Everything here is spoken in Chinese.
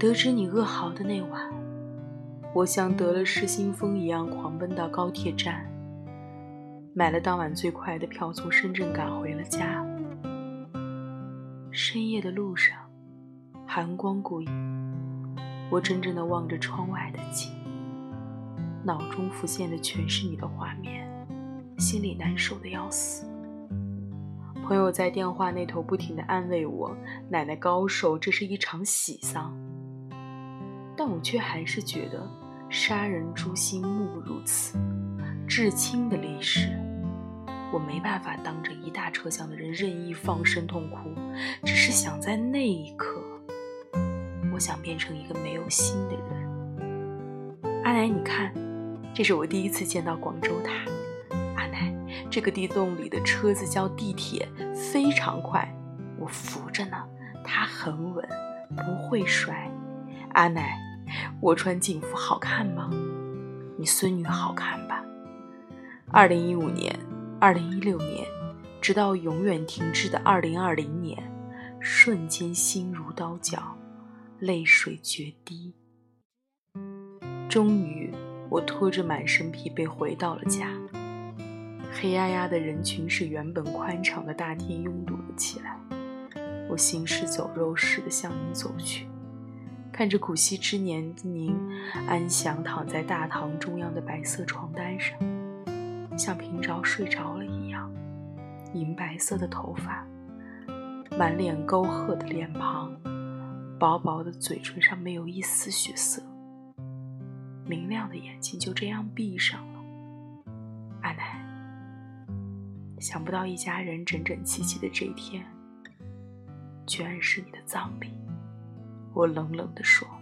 得知你噩耗的那晚，我像得了失心疯一样狂奔到高铁站，买了当晚最快的票，从深圳赶回了家。深夜的路上，寒光过影，我怔怔地望着窗外的景，脑中浮现的全是你的画面，心里难受的要死。朋友在电话那头不停地安慰我：“奶奶高寿，这是一场喜丧。”但我却还是觉得，杀人诛心，莫如此。至亲的离世，我没办法当着一大车厢的人任意放声痛哭，只是想在那一刻，我想变成一个没有心的人。阿奶，你看，这是我第一次见到广州塔。阿奶这个地洞里的车子叫地铁，非常快，我扶着呢，它很稳，不会摔。阿奶，我穿警服好看吗？你孙女好看吧？二零一五年，二零一六年，直到永远停滞的二零二零年，瞬间心如刀绞，泪水决堤。终于，我拖着满身疲惫回到了家。黑压压的人群使原本宽敞的大厅拥堵了起来。我行尸走肉似的向你走去，看着古稀之年的您安详躺在大堂中央的白色床单上，像平着睡着了一样。银白色的头发，满脸沟壑的脸庞，薄薄的嘴唇上没有一丝血色，明亮的眼睛就这样闭上了。阿奶。想不到一家人整整齐齐的这一天，居然是你的葬礼。我冷冷地说。